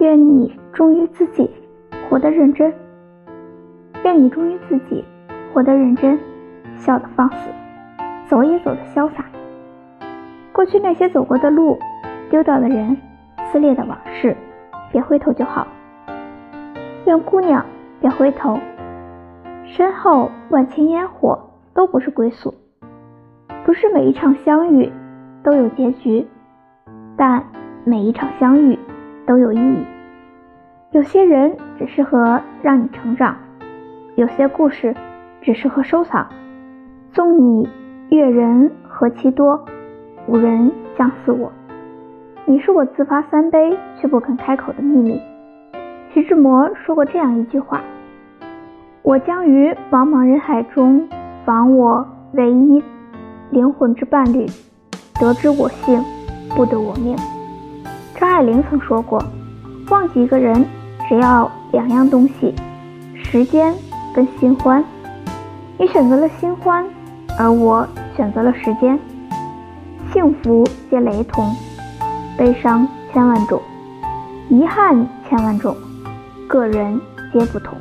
愿你忠于自己，活得认真。愿你忠于自己，活得认真，笑得放肆，走也走得潇洒。过去那些走过的路，丢掉的人，撕裂的往事，别回头就好。愿姑娘别回头，身后万千烟火都不是归宿。不是每一场相遇都有结局，但每一场相遇都有意义。有些人只适合让你成长，有些故事只适合收藏。纵你阅人何其多，无人将似我。你是我自罚三杯却不肯开口的秘密。徐志摩说过这样一句话：“我将于茫茫人海中访我唯一。”灵魂之伴侣，得之我幸，不得我命。张爱玲曾说过：“忘记一个人，只要两样东西，时间跟新欢。你选择了新欢，而我选择了时间。幸福皆雷同，悲伤千万种，遗憾千万种，个人皆不同。”